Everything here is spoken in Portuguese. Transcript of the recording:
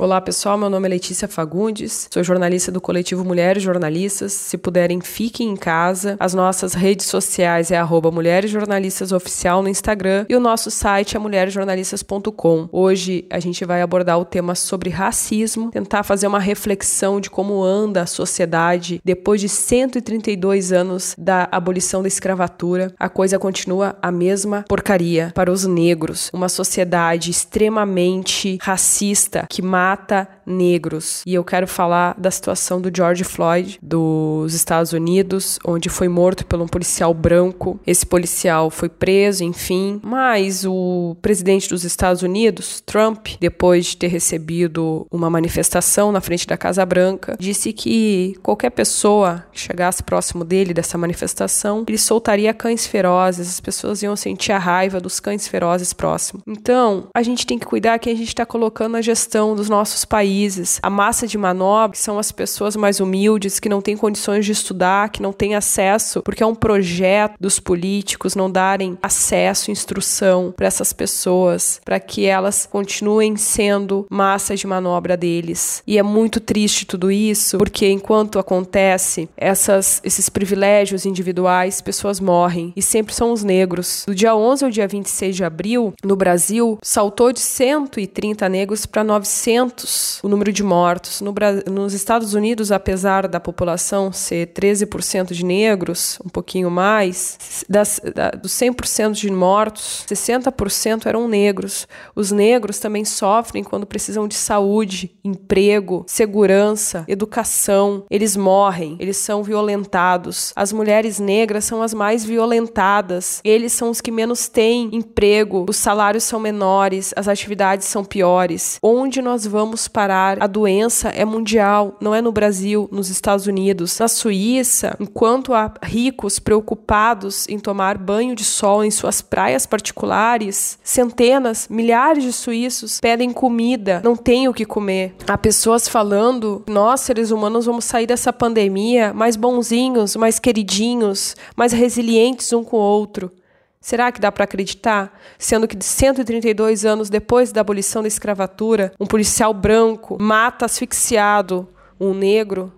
Olá pessoal, meu nome é Letícia Fagundes, sou jornalista do coletivo Mulheres Jornalistas. Se puderem, fiquem em casa. As nossas redes sociais é arroba Mulheres Jornalistas Oficial no Instagram e o nosso site é mulheresjornalistas.com. Hoje a gente vai abordar o tema sobre racismo, tentar fazer uma reflexão de como anda a sociedade depois de 132 anos da abolição da escravatura. A coisa continua a mesma porcaria para os negros, uma sociedade extremamente racista que mata mata negros. E eu quero falar da situação do George Floyd dos Estados Unidos, onde foi morto por um policial branco. Esse policial foi preso, enfim. Mas o presidente dos Estados Unidos, Trump, depois de ter recebido uma manifestação na frente da Casa Branca, disse que qualquer pessoa que chegasse próximo dele dessa manifestação, ele soltaria cães ferozes, as pessoas iam sentir a raiva dos cães ferozes próximos. Então, a gente tem que cuidar que a gente está colocando a gestão dos nossos países. A massa de manobra, que são as pessoas mais humildes, que não têm condições de estudar, que não têm acesso, porque é um projeto dos políticos não darem acesso, instrução para essas pessoas, para que elas continuem sendo massa de manobra deles. E é muito triste tudo isso, porque enquanto acontece essas, esses privilégios individuais, pessoas morrem e sempre são os negros. Do dia 11 ao dia 26 de abril, no Brasil, saltou de 130 negros para 900 o número de mortos. No, nos Estados Unidos, apesar da população ser 13% de negros, um pouquinho mais, das, da, dos 100% de mortos, 60% eram negros. Os negros também sofrem quando precisam de saúde, emprego, segurança, educação. Eles morrem, eles são violentados. As mulheres negras são as mais violentadas. Eles são os que menos têm emprego, os salários são menores, as atividades são piores. Onde nós vamos parar. A doença é mundial, não é no Brasil, nos Estados Unidos. Na Suíça, enquanto há ricos preocupados em tomar banho de sol em suas praias particulares, centenas, milhares de suíços pedem comida, não têm o que comer. Há pessoas falando: nós, seres humanos, vamos sair dessa pandemia mais bonzinhos, mais queridinhos, mais resilientes um com o outro. Será que dá para acreditar? Sendo que 132 anos depois da abolição da escravatura, um policial branco mata asfixiado um negro